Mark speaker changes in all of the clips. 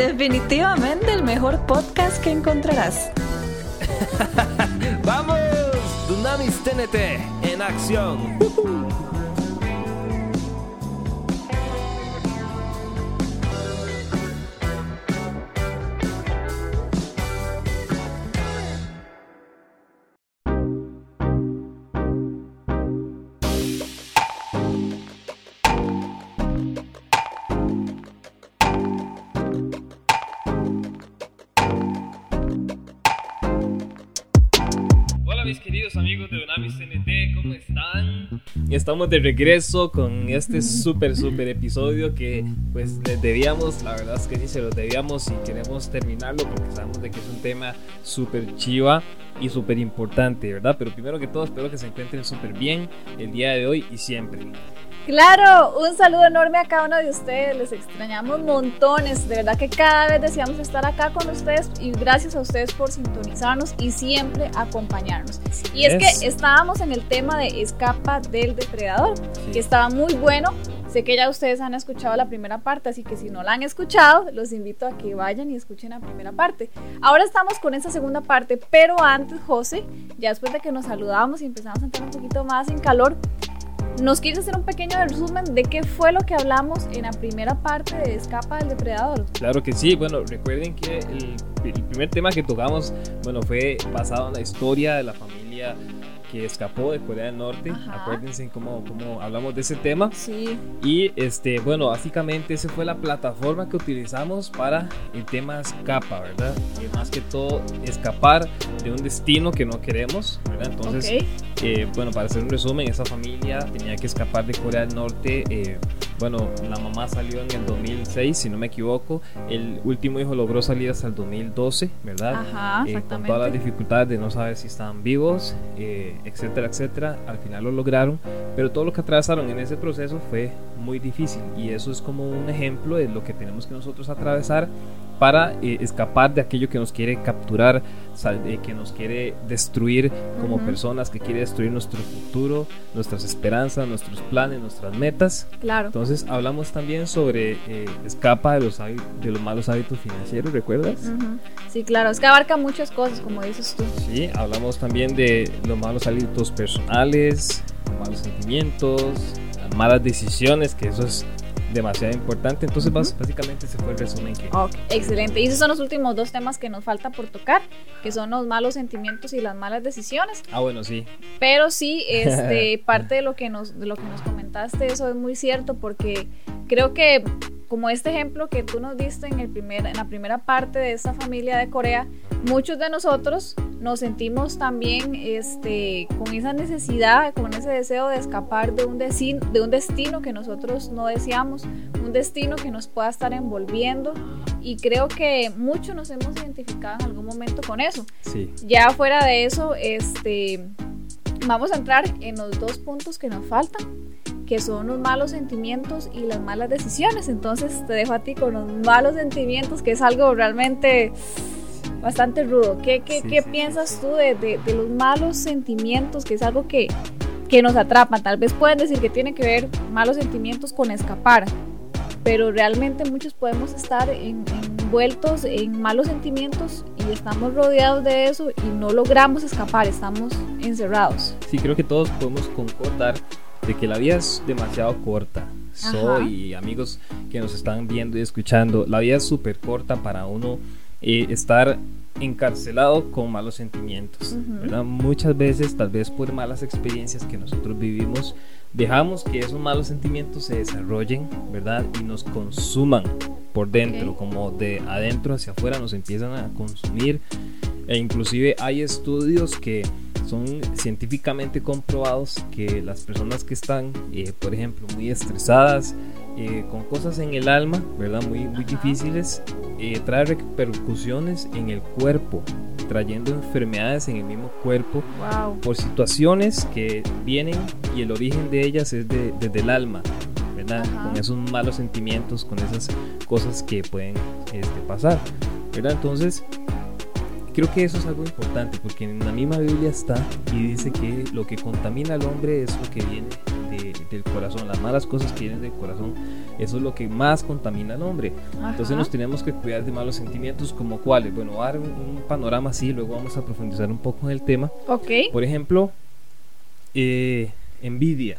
Speaker 1: Definitivamente el mejor podcast que encontrarás.
Speaker 2: ¡Vamos! Dunamis TNT en acción. queridos TNT, ¿cómo están? Estamos de regreso con este súper, súper episodio que pues les debíamos, la verdad es que sí se lo debíamos y queremos terminarlo porque sabemos de que es un tema súper chiva y súper importante, ¿verdad? Pero primero que todo espero que se encuentren súper bien el día de hoy y siempre.
Speaker 3: Claro, un saludo enorme a cada uno de ustedes, les extrañamos montones, de verdad que cada vez deseamos estar acá con ustedes y gracias a ustedes por sintonizarnos y siempre acompañarnos. y es, que estábamos en el tema de escapa del depredador, que estaba muy bueno, sé que ya ustedes han escuchado la primera parte, así que si no la han escuchado, los invito a que vayan y escuchen la primera parte. Ahora estamos con esta segunda parte, pero antes, José, ya después de que nos saludamos y empezamos a entrar un poquito más en calor, ¿Nos quieres hacer un pequeño resumen de qué fue lo que hablamos en la primera parte de Escapa del Depredador?
Speaker 2: Claro que sí. Bueno, recuerden que el, primer tema que tocamos, bueno, fue basado en la historia de la familia que escapó de Corea del Norte. Acuérdense cómo, cómo hablamos de ese tema.
Speaker 3: Sí.
Speaker 2: Y este, bueno, básicamente esa fue la plataforma que utilizamos para el tema escapa, ¿verdad? Y más que todo, escapar de un destino que no queremos, ¿verdad? Entonces, eh, bueno, para hacer un resumen, esa familia tenía que escapar de Corea del Norte. Eh, bueno, la mamá salió en el 2006, si no me equivoco. El último hijo logró salir hasta el 2012, ¿verdad?
Speaker 3: Ajá,
Speaker 2: eh, con todas las dificultades de no saber si estaban vivos, eh, etcétera, etcétera. Al final lo lograron, pero todo lo que atravesaron en ese proceso fue muy difícil y eso es como un ejemplo de lo que tenemos que nosotros atravesar para eh, escapar de aquello que nos quiere capturar, que nos quiere destruir como personas, que quiere destruir nuestro futuro, nuestras esperanzas, nuestros planes, nuestras metas.
Speaker 3: Claro.
Speaker 2: Entonces hablamos también sobre eh, escapa de los, de los malos hábitos financieros, ¿recuerdas?
Speaker 3: Sí, claro, es que abarca muchas cosas, como dices tú.
Speaker 2: Sí, hablamos también de los malos hábitos personales, malos sentimientos, las malas decisiones, que eso es demasiado importante. Entonces, básicamente ese fue el resumen que.
Speaker 3: excelente. Y esos son los últimos dos temas que nos falta por tocar, que son los malos sentimientos y las malas decisiones.
Speaker 2: Ah, bueno, sí.
Speaker 3: Pero sí, este, parte de lo que nos, de lo que nos comentaste, eso es muy cierto, porque creo que como este ejemplo que tú nos diste en, el primer, en la primera parte de esta familia de Corea, muchos de nosotros nos sentimos también este, con esa necesidad, con ese deseo de escapar de un, destino, de un destino que nosotros no deseamos, un destino que nos pueda estar envolviendo y creo que muchos nos hemos identificado en algún momento con eso.
Speaker 2: Sí.
Speaker 3: Ya fuera de eso, este, vamos a entrar en los dos puntos que nos faltan que son los malos sentimientos y las malas decisiones. Entonces te dejo a ti con los malos sentimientos, que es algo realmente bastante rudo. ¿Qué, qué, qué piensas tú de, de, de, los malos sentimientos, que es algo que, que nos atrapa? Tal vez pueden decir que tiene que ver malos sentimientos con escapar, pero realmente muchos podemos estar en, envueltos en malos sentimientos y estamos rodeados de eso y no logramos escapar, estamos encerrados.
Speaker 2: Sí, creo que todos podemos concordar de que la vida es demasiado corta. Soy amigos que nos están viendo y escuchando, la vida es súper corta para uno eh, estar encarcelado con malos sentimientos. Muchas veces, tal vez por malas experiencias que nosotros vivimos, dejamos que esos malos sentimientos se desarrollen, ¿verdad? Y nos consuman por dentro, como de adentro hacia afuera nos empiezan a consumir. E inclusive hay estudios que son científicamente comprobados que las personas que están, eh, por ejemplo, muy estresadas, eh, con cosas en el alma, ¿verdad? Muy, muy difíciles, eh, trae repercusiones en el cuerpo, trayendo enfermedades en el mismo cuerpo por situaciones que vienen y el origen de ellas es de, desde el alma, ¿verdad? Con esos malos sentimientos, con esas cosas que pueden este, pasar, ¿verdad? Entonces, creo que eso es algo importante porque en la misma Biblia está y dice que lo que contamina al hombre es lo que viene de del corazón, las malas cosas que vienen del corazón, eso es lo que más contamina al hombre. Entonces nos tenemos que cuidar de malos sentimientos como cuáles. Bueno, voy a dar un, panorama así, luego vamos a profundizar un poco en el tema.
Speaker 3: Ok.
Speaker 2: Por ejemplo, eh, envidia.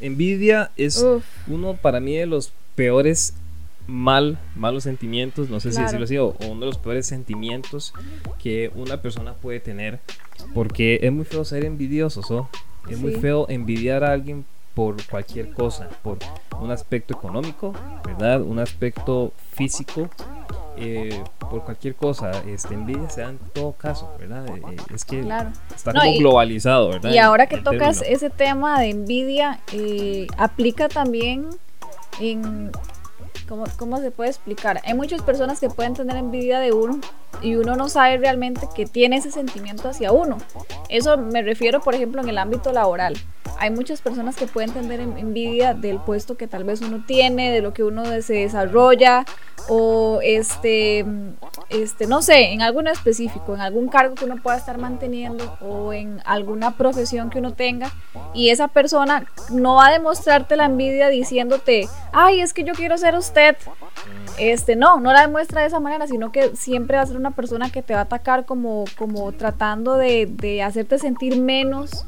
Speaker 2: Envidia es uno para mí de los peores mal, malos sentimientos, no sé si decirlo así, o, uno de los peores sentimientos que una persona puede tener, porque es muy feo ser envidioso, ¿so? es muy feo envidiar a alguien por cualquier cosa, por un aspecto económico, ¿verdad? Un aspecto físico, eh, por cualquier cosa, este, envidia se da en todo caso, ¿verdad? Eh, eh, es que está como globalizado, ¿verdad?
Speaker 3: Y ahora que tocas ese tema de envidia, aplica también en ¿Cómo, ¿Cómo se puede explicar? Hay muchas personas que pueden tener envidia de uno y uno no sabe realmente que tiene ese sentimiento hacia uno. Eso me refiero, por ejemplo, en el ámbito laboral. Hay muchas personas que pueden tener envidia del puesto que tal vez uno tiene, de lo que uno se desarrolla o este, este, no sé, en algo específico, en algún cargo que uno pueda estar manteniendo o en alguna profesión que uno tenga y esa persona no va a demostrarte la envidia diciéndote, ay, es que yo quiero ser usted. Este, no, no la demuestra de esa manera, sino que siempre va a ser una persona que te va a atacar como, como tratando de, de hacerte sentir menos,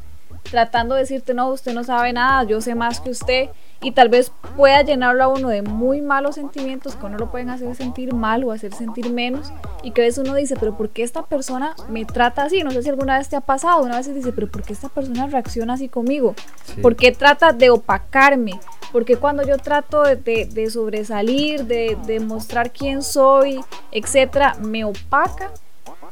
Speaker 3: tratando de decirte, no, usted no sabe nada, yo sé más que usted y tal vez pueda llenarlo a uno de muy malos sentimientos que uno lo pueden hacer sentir mal o hacer sentir menos y que a veces uno dice, pero ¿por qué esta persona me trata así? No sé si alguna vez te ha pasado, una vez dice, pero ¿por qué esta persona reacciona así conmigo? ¿Por qué trata de opacarme? Porque cuando yo trato de, sobresalir, de, de mostrar quién soy, etcétera, me opaca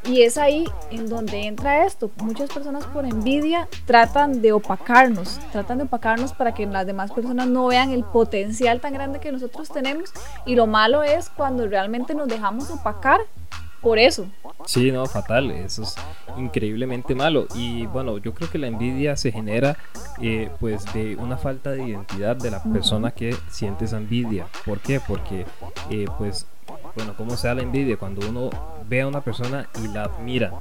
Speaker 3: y es ahí en donde entra esto. Muchas personas por envidia tratan de opacarnos, tratan de opacarnos para que las demás personas no vean el potencial tan grande que nosotros tenemos. Y lo malo es cuando realmente nos dejamos opacar por eso.
Speaker 2: Sí, no, fatal, eso es increíblemente malo. Y bueno, yo creo que la envidia se genera eh, pues de una falta de identidad de la persona que siente esa envidia. ¿Por qué? Porque eh, pues bueno, ¿cómo se da la envidia? Cuando uno ve a una persona y la admira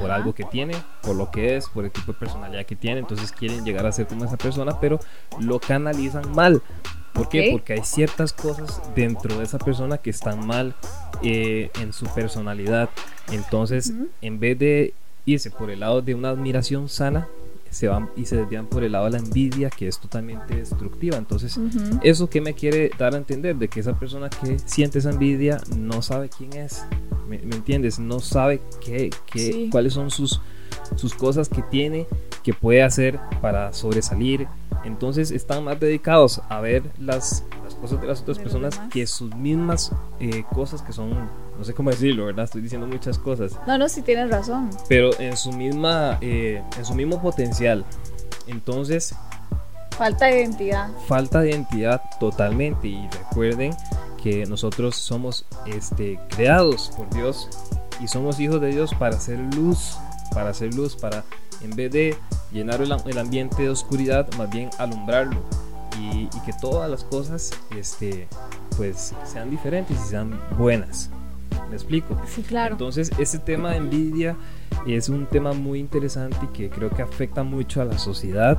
Speaker 2: por algo que tiene, por lo que es, por el tipo de personalidad que tiene, entonces quieren llegar a ser como esa persona, pero lo canalizan mal. ¿Por qué? Porque hay ciertas cosas dentro de esa persona que están mal eh, en su personalidad. Entonces, en vez de irse por el lado de una admiración sana, se van y se desvían por el lado de la envidia, que es totalmente destructiva. Entonces, ¿eso que me quiere dar a entender? De que esa persona que siente esa envidia no sabe quién es. ¿Me, entiendes? No sabe qué, qué cuáles son sus, sus cosas que tiene, que puede hacer para sobresalir. Entonces, están más dedicados a ver las, las cosas de las otras personas que sus mismas eh, cosas que son no sé cómo decirlo, ¿verdad? Estoy diciendo muchas cosas.
Speaker 3: No, no, sí tienes razón.
Speaker 2: Pero en su misma, eh, en su mismo potencial. Entonces...
Speaker 3: Falta de identidad.
Speaker 2: Falta de identidad totalmente. Y recuerden que nosotros somos este, creados por Dios y somos hijos de Dios para hacer luz, para hacer luz, para en vez de llenar el, el ambiente de oscuridad, más bien alumbrarlo. Y, y, que todas las cosas este, pues sean diferentes y sean buenas. ¿Me explico?
Speaker 3: Sí, claro.
Speaker 2: Entonces, este tema de envidia es un tema muy interesante y que creo que afecta mucho a la sociedad.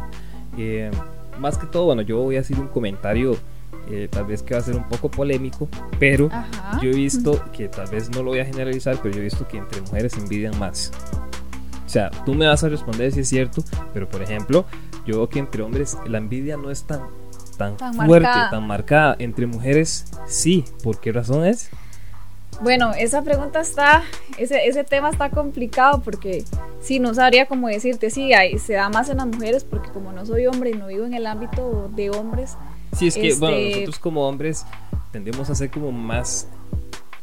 Speaker 2: Eh, más que todo, bueno, yo voy a hacer un comentario, eh, tal vez que va a ser un poco polémico, pero yo he visto que tal vez no lo voy a generalizar, pero yo he visto que entre mujeres envidian más. O sea, tú me vas a responder si es cierto, pero por ejemplo, yo veo que entre hombres la envidia no es tan, tan, fuerte, tan marcada. Entre mujeres sí. ¿Por qué razón es?
Speaker 3: Bueno, esa pregunta está, ese, ese tema está complicado porque sí, no sabría cómo decirte, sí, hay, se da más en las mujeres porque como no soy hombre y no vivo en el ámbito de hombres.
Speaker 2: Sí, es que, bueno, este, nosotros como hombres tendemos a ser como más...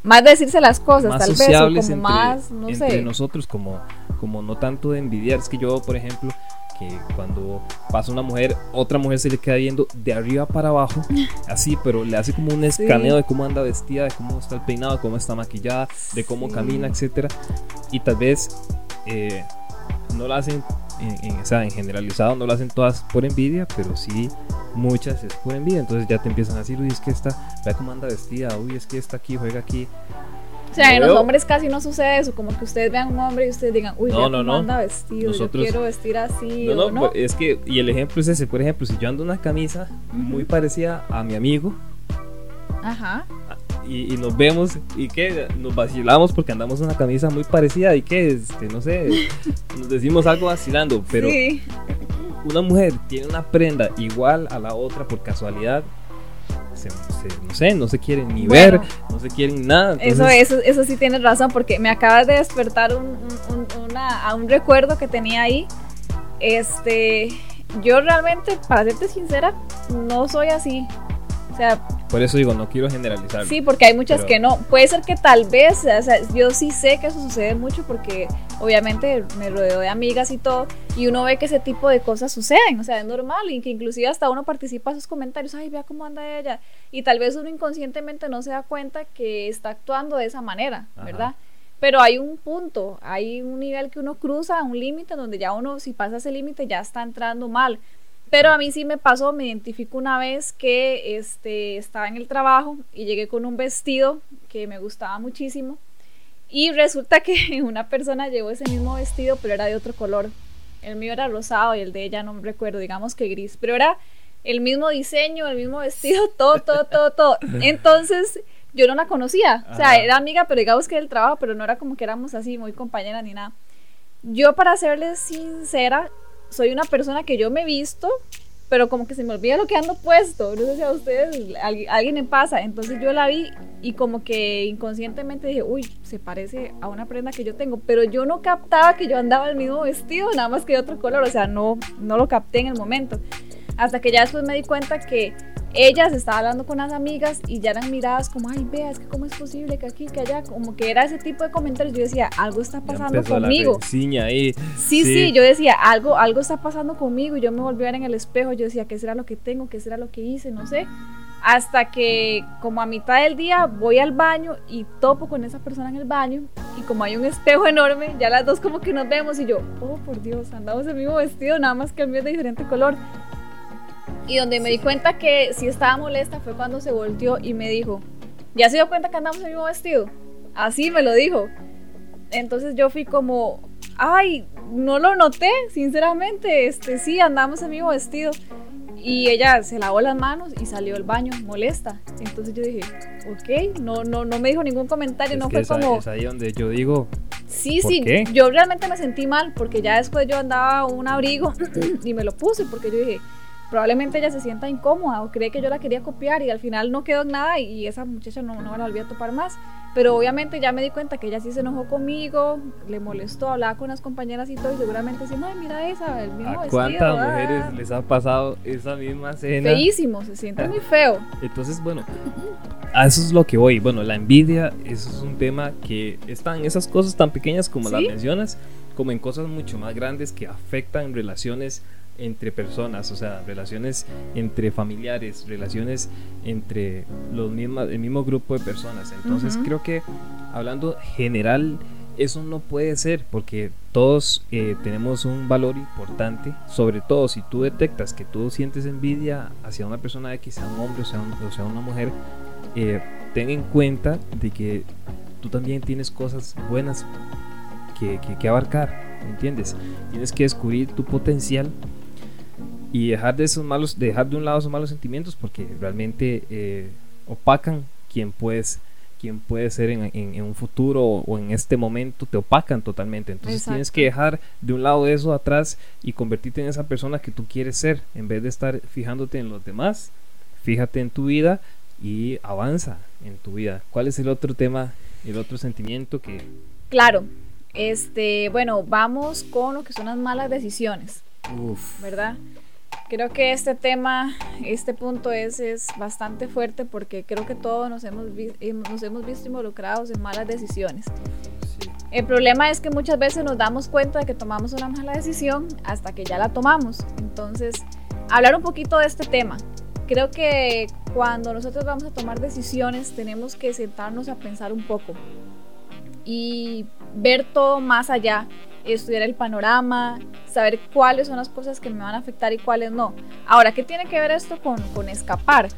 Speaker 3: Más decirse las cosas, tal vez, o como más, no
Speaker 2: entre nosotros, como, como no tanto de envidiar. Es que yo, por ejemplo, que cuando pasa una mujer, otra mujer se le queda viendo de arriba para abajo, así, pero le hace como un escaneo de cómo anda vestida, de cómo está el peinado, de cómo está maquillada, de cómo camina, etcétera. Y tal vez eh, no lo hacen, en, o sea, en generalizado, no lo hacen todas por envidia, pero sí muchas es por envidia. Entonces ya te empiezan a decir, uy, es que esta, vea cómo anda vestida, uy, es que está aquí, juega aquí.
Speaker 3: Sea, en
Speaker 2: Lo
Speaker 3: los hombres casi no sucede eso, como que ustedes vean un hombre y ustedes digan, uy,
Speaker 2: No, no, no.
Speaker 3: anda vestido,
Speaker 2: Nosotros-
Speaker 3: yo quiero vestir así,
Speaker 2: No,
Speaker 3: o
Speaker 2: no,
Speaker 3: no.
Speaker 2: pues, es que, y el ejemplo es ese, por ejemplo, si yo ando una camisa muy parecida a mi amigo
Speaker 3: Ajá.
Speaker 2: y, y nos vemos y que nos vacilamos porque andamos una camisa muy parecida y que, este, no sé, nos decimos algo vacilando, pero
Speaker 3: sí,
Speaker 2: una mujer tiene una prenda igual a la otra por casualidad, se, se- no sé, no se quieren ni
Speaker 3: Bueno.
Speaker 2: ver, no se quieren nada.
Speaker 3: eso, eso, eso sí tienes razón, porque me acabas de despertar un, un- un- una- a un recuerdo que tenía ahí. Este, yo realmente, para serte sincera, no soy así. O sea,
Speaker 2: Por eso digo, no quiero generalizar.
Speaker 3: Sí, porque hay muchas
Speaker 2: Pero-
Speaker 3: que no. Puede ser que tal vez, o sea, yo sí sé que eso sucede mucho porque obviamente me rodeo de amigas y todo, y uno ve que ese tipo de cosas suceden, o sea, es normal, y que inclusive hasta uno participa en sus comentarios, ay, vea cómo anda ella, y tal vez uno inconscientemente no se da cuenta que está actuando de esa manera,
Speaker 2: Ajá.
Speaker 3: ¿verdad? Pero hay un punto, hay un nivel que uno cruza, un límite donde ya uno, si pasa ese límite, ya está entrando mal. Pero a mí sí me pasó, me identifico una vez que este, estaba en el trabajo y llegué con un vestido que me gustaba muchísimo. Y resulta que una persona llevó ese mismo vestido, pero era de otro color. El mío era rosado y el de ella no me recuerdo, digamos que gris. Pero era el mismo diseño, el mismo vestido, todo, todo, todo, todo. Entonces yo no la conocía. O sea,
Speaker 2: Ajá.
Speaker 3: era amiga, pero digamos que del trabajo, pero no era como que éramos así, muy compañeras ni nada. Yo, para serles sincera, soy una persona que yo me visto, pero como que se me olvida lo que ando puesto. No sé si a ustedes, alguien, le pasa. Entonces yo la vi y como que inconscientemente dije, uy, se parece a una prenda que yo tengo. Pero yo no captaba que yo andaba el mismo vestido, nada más que de otro color. O sea, no, no lo capté en el momento. Hasta que ya después me di cuenta que ella se estaba hablando con las amigas y ya eran miradas como, ay, vea, es que cómo es posible que aquí, que allá, como que era ese tipo de comentarios. Yo decía, algo está pasando conmigo.
Speaker 2: ahí.
Speaker 3: Sí, sí, yo decía, algo, algo está pasando conmigo y yo me volví a ver en el espejo, yo decía, ¿qué será lo que tengo? ¿Qué será lo que hice? No sé. Hasta que como a mitad del día voy al baño y topo con esa persona en el baño y como hay un espejo enorme, ya las dos como que nos vemos y yo, oh por Dios, andamos el mismo vestido, nada más que el mío es de diferente color. Y donde me di cuenta que sí estaba molesta fue cuando se volteó y me dijo, ¿ya se dio cuenta que andamos el mismo vestido? Así me lo dijo. Entonces yo fui como, ay, no lo noté, sinceramente, este sí, andamos el mismo vestido. Y ella se lavó las manos y salió del baño molesta. Entonces yo dije, ok, no, no, no me dijo ningún comentario,
Speaker 2: Es
Speaker 3: no fue
Speaker 2: es ahí-
Speaker 3: como,
Speaker 2: es ahí donde yo digo,
Speaker 3: sí,
Speaker 2: ¿por
Speaker 3: sí,
Speaker 2: qué?
Speaker 3: yo realmente me sentí mal porque ya después yo andaba un abrigo y me lo puse porque yo dije, probablemente ella se sienta incómoda o cree que yo la quería copiar y al final no quedó en nada y, esa muchacha no, no me la volví a topar más. Pero obviamente ya me di cuenta que ella sí se enojó conmigo, le molestó, hablaba con las compañeras y todo y seguramente decía, ay, mira esa, el mismo
Speaker 2: ¿a
Speaker 3: vestido.
Speaker 2: cuántas
Speaker 3: ah".
Speaker 2: mujeres les ha pasado esa misma escena?
Speaker 3: Feísimo, se siente muy feo.
Speaker 2: Entonces, bueno, a eso es lo que voy. Bueno, la envidia, eso es un tema que están esas cosas tan pequeñas como las mencionas, como en cosas mucho más grandes que afectan relaciones entre personas, o sea, relaciones entre familiares, relaciones entre los mismos, el mismo grupo de personas. Entonces, creo que hablando general, eso no puede ser porque todos eh, tenemos un valor importante, sobre todo si tú detectas que tú sientes envidia hacia una persona X, sea un hombre o sea, un- o sea una mujer, eh, ten en cuenta de que tú también tienes cosas buenas que, que- que abarcar, ¿me ¿entiendes? Tienes que descubrir tu potencial y dejar de esos malos, dejar de un lado esos malos sentimientos porque realmente eh, opacan quien puedes quien puede ser en, en- en un futuro o, o en este momento te opacan totalmente entonces tienes que dejar de un lado eso atrás y convertirte en esa persona que tú quieres ser en vez de estar fijándote en los demás fíjate en tu vida y avanza en tu vida cuál es el otro tema el otro sentimiento que
Speaker 3: Claro, este, bueno, vamos con lo que son las malas decisiones.
Speaker 2: uf,
Speaker 3: ¿verdad? Creo que este tema, este punto es, es bastante fuerte porque creo que todos nos hemos, hemos- nos hemos visto involucrados en malas decisiones.
Speaker 2: sí.
Speaker 3: El problema es que muchas veces nos damos cuenta de que tomamos una mala decisión hasta que ya la tomamos. Entonces, hablar un poquito de este tema. Creo que cuando nosotros vamos a tomar decisiones tenemos que sentarnos a pensar un poco y ver todo más allá, estudiar el panorama, saber cuáles son las cosas que me van a afectar y cuáles no. Ahora, ¿qué tiene que ver esto con, con escapar?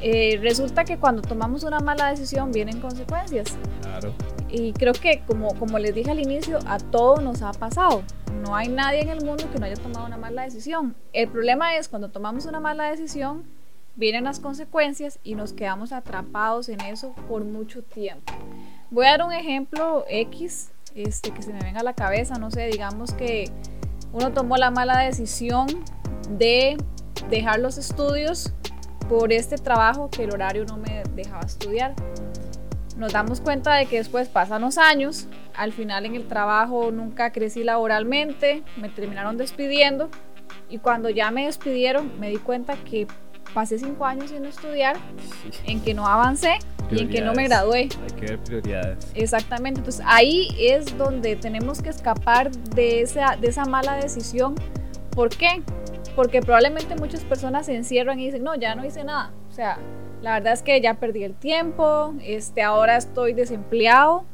Speaker 3: eh, resulta que cuando tomamos una mala decisión vienen consecuencias.
Speaker 2: Claro.
Speaker 3: Y creo que, como, como les dije al inicio, a todos nos ha pasado. No hay nadie en el mundo que no haya tomado una mala decisión. El problema es cuando tomamos una mala decisión, vienen las consecuencias y nos quedamos atrapados en eso por mucho tiempo. Voy a dar un ejemplo X este, que se me venga a la cabeza. No sé, digamos que uno tomó la mala decisión de dejar los estudios por este trabajo que el horario no me dejaba estudiar. Nos damos cuenta de que después pasan los años, al final en el trabajo nunca crecí laboralmente, me terminaron despidiendo y cuando ya me despidieron me di cuenta que pasé cinco años sin estudiar, en que no avancé y en que no me gradué.
Speaker 2: Hay que ver prioridades.
Speaker 3: Exactamente, entonces ahí es donde tenemos que escapar de esa, de esa mala decisión. ¿Por qué? Porque probablemente muchas personas se encierran y dicen, no, ya no hice nada. O sea, la verdad es que ya perdí el tiempo, este, ahora estoy desempleado,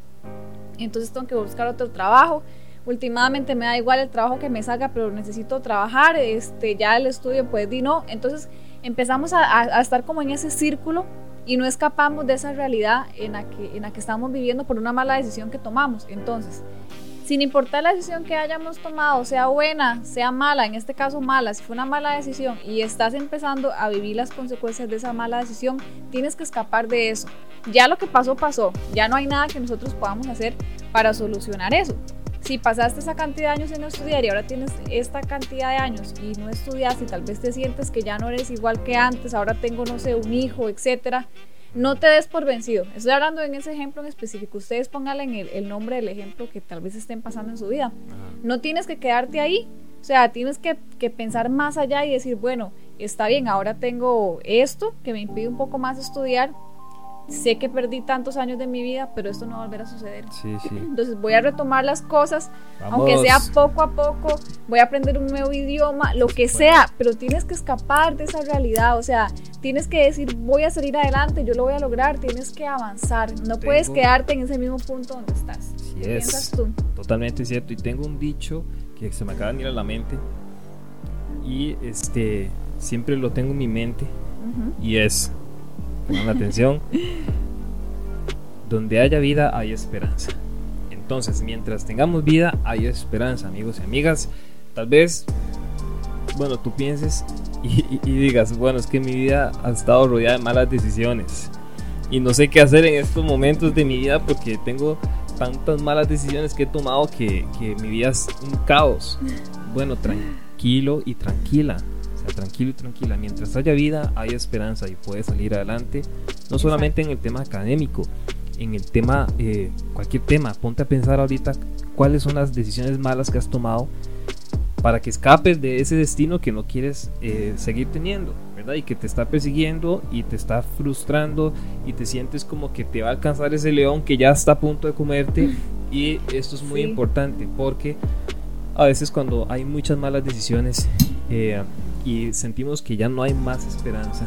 Speaker 3: entonces tengo que buscar otro trabajo. Últimamente me da igual el trabajo que me salga, pero necesito trabajar, este, ya el estudio pues di no. Entonces empezamos a, estar como en ese círculo y no escapamos de esa realidad en la, que, en la que estamos viviendo por una mala decisión que tomamos. Entonces, sin importar la decisión que hayamos tomado, sea buena, sea mala, en este caso mala, si fue una mala decisión y estás empezando a vivir las consecuencias de esa mala decisión, tienes que escapar de eso. Ya lo que pasó, pasó. Ya no hay nada que nosotros podamos hacer para solucionar eso si pasaste esa cantidad de años en estudiar y ahora tienes esta cantidad de años y no estudias y tal vez te sientes que ya no eres igual que antes, ahora tengo, no sé, un hijo, etcétera, no te des por vencido. Estoy hablando en ese ejemplo en específico. Ustedes pónganle en el, nombre del ejemplo que tal vez estén pasando en su vida. No tienes que quedarte ahí. O sea, tienes que, que pensar más allá y decir, bueno, está bien, ahora tengo esto que me impide un poco más estudiar, sé que perdí tantos años de mi vida, pero esto no va a volver a suceder.
Speaker 2: Sí, sí.
Speaker 3: Entonces voy a retomar las cosas, aunque sea poco a poco, voy a aprender un nuevo idioma, lo que sea, pero tienes que escapar de esa realidad, o sea, tienes que decir, voy a salir adelante, yo lo voy a lograr, tienes que avanzar, no puedes quedarte en ese mismo punto donde estás.
Speaker 2: ¿Qué piensas tú? Totalmente cierto, y tengo un dicho que se me acaba de venir a la mente, y este, siempre lo tengo en mi mente, y es Pongan atención. Donde haya vida hay esperanza. Entonces, mientras tengamos vida hay esperanza, amigos y amigas. Tal vez, bueno, tú pienses y, digas, bueno, es que mi vida ha estado rodeada de malas decisiones. Y no sé qué hacer en estos momentos de mi vida porque tengo tantas malas decisiones que he tomado que, que mi vida es un caos. Bueno, tranquilo y tranquila tranquilo y tranquila. Mientras haya vida, hay esperanza y puedes salir adelante. No solamente en el tema académico, en el tema, eh, cualquier tema. Ponte a pensar ahorita cuáles son las decisiones malas que has tomado para que escapes de ese destino que no quieres eh, seguir teniendo, ¿verdad? Y que te está persiguiendo y te está frustrando y te sientes como que te va a alcanzar ese león que ya está a punto de comerte. Y esto es muy importante porque a veces cuando hay muchas malas decisiones, eh, y sentimos que ya no hay más esperanza,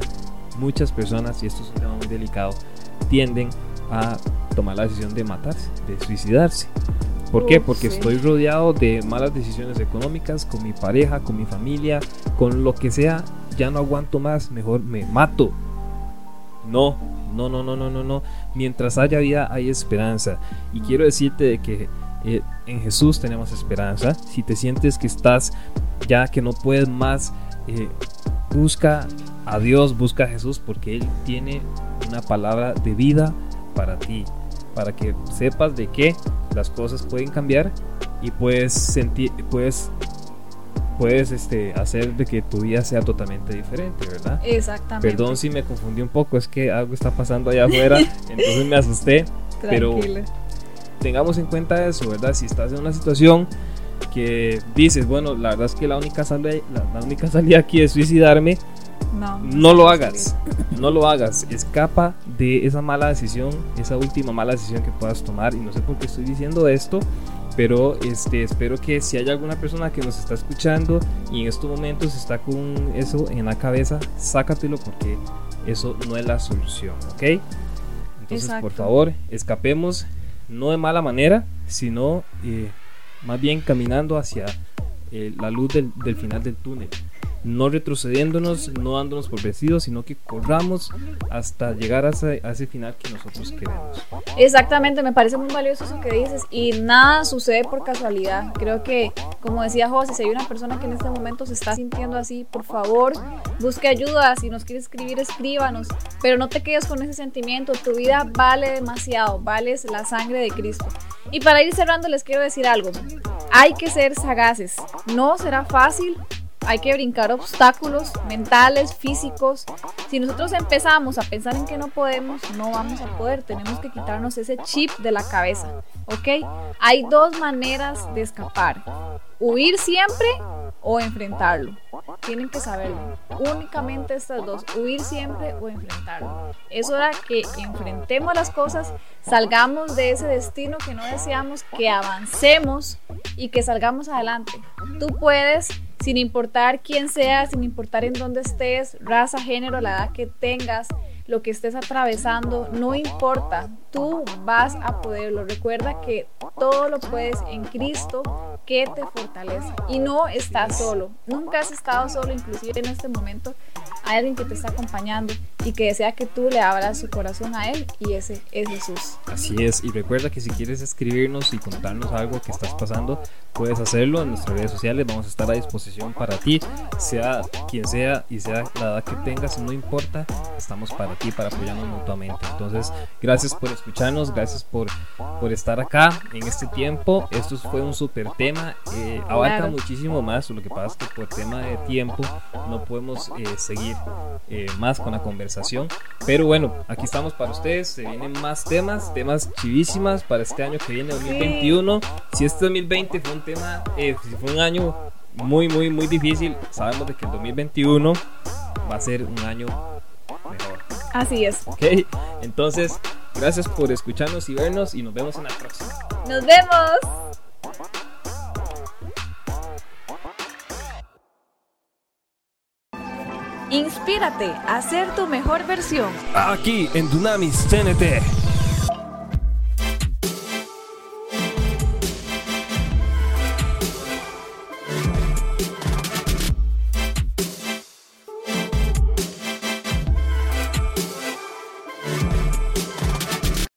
Speaker 2: muchas personas, y esto es un tema muy delicado, tienden a tomar la decisión de matarse, de suicidarse. ¿Por qué? Porque estoy rodeado de malas decisiones económicas con mi pareja, con mi familia, con lo que sea, ya no aguanto más, mejor me mato. No, no, no, no, no, no, no. Mientras haya vida hay esperanza. Y quiero decirte de que eh, en Jesús tenemos esperanza. Si te sientes que estás ya que no puedes más eh, busca a Dios, busca a Jesús porque Él tiene una palabra de vida para ti, para que sepas de que las cosas pueden cambiar y puedes sentir, puedes, puedes este, hacer de que tu vida sea totalmente diferente, ¿verdad?
Speaker 3: Exactamente.
Speaker 2: Perdón si me confundí un poco, es que algo está pasando allá afuera, entonces me asusté, pero tengamos en cuenta eso, ¿verdad? Si estás en una situación que dices, bueno, la verdad es que la única salida, la, única salida aquí es suicidarme, no, no lo hagas, no lo hagas, escapa de esa mala decisión, esa última mala decisión que puedas tomar. Y no sé por qué estoy diciendo esto, pero este espero que si hay alguna persona que nos está escuchando y en estos momentos está con eso en la cabeza, sácatelo porque eso no es la solución, ¿ok? Entonces, por favor, escapemos no de mala manera, sino eh, más bien caminando hacia eh, la luz del, final del túnel. No retrocediéndonos, no dándonos por vencidos, sino que corramos hasta llegar a ese, final que nosotros queremos.
Speaker 3: Exactamente, me parece muy valioso eso que dices y nada sucede por casualidad. Creo que, como decía José, si hay una persona que en este momento se está sintiendo así, por favor, busque ayuda. Si nos quiere escribir, escríbanos, pero no te quedes con ese sentimiento. Tu vida vale demasiado, vales la sangre de Cristo. Y para ir cerrando, les quiero decir algo. Hay que ser sagaces. No será fácil, hay que brincar obstáculos mentales, físicos. Si nosotros empezamos a pensar en que no podemos, no vamos a poder. Tenemos que quitarnos ese chip de la cabeza, ¿ok? Hay dos maneras de escapar. Huir siempre o enfrentarlo. Tienen que saberlo. Únicamente estas dos, huir siempre o enfrentarlo. Es hora que enfrentemos las cosas, salgamos de ese destino que no deseamos, que avancemos y que salgamos adelante. Tú puedes sin importar quién seas, sin importar en dónde estés, raza, género, la edad que tengas, lo que estés atravesando, no importa, tú vas a poderlo. Recuerda que todo lo puedes en Cristo que te fortalece y no estás solo. Nunca has estado solo, inclusive en este momento hay alguien que te está acompañando y que desea que tú le abras su corazón a Él y ese es Jesús.
Speaker 2: Así es, y recuerda que si quieres escribirnos y contarnos algo que estás pasando, puedes hacerlo en nuestras redes sociales, vamos a estar a disposición para ti, sea quien sea y sea la edad que tengas, no importa, estamos para ti, para apoyarnos mutuamente. Entonces, gracias por escucharnos, gracias por, por estar acá en este tiempo, esto fue un súper tema, eh, abarca muchísimo más, lo que pasa es que por tema de tiempo no podemos eh, seguir eh, más con la conversación. Pero bueno, aquí estamos para ustedes. Se vienen más temas, temas chivísimas para este año que viene, 2021. Si este 2020 fue un tema, eh, fue un año muy, muy, muy difícil, sabemos de que el 2021 va a ser un año mejor.
Speaker 3: Así es.
Speaker 2: Ok, entonces, gracias por escucharnos y vernos y nos vemos en la próxima.
Speaker 3: Nos vemos.
Speaker 1: Inspírate a ser tu mejor versión.
Speaker 2: Aquí en Dunamis TNT.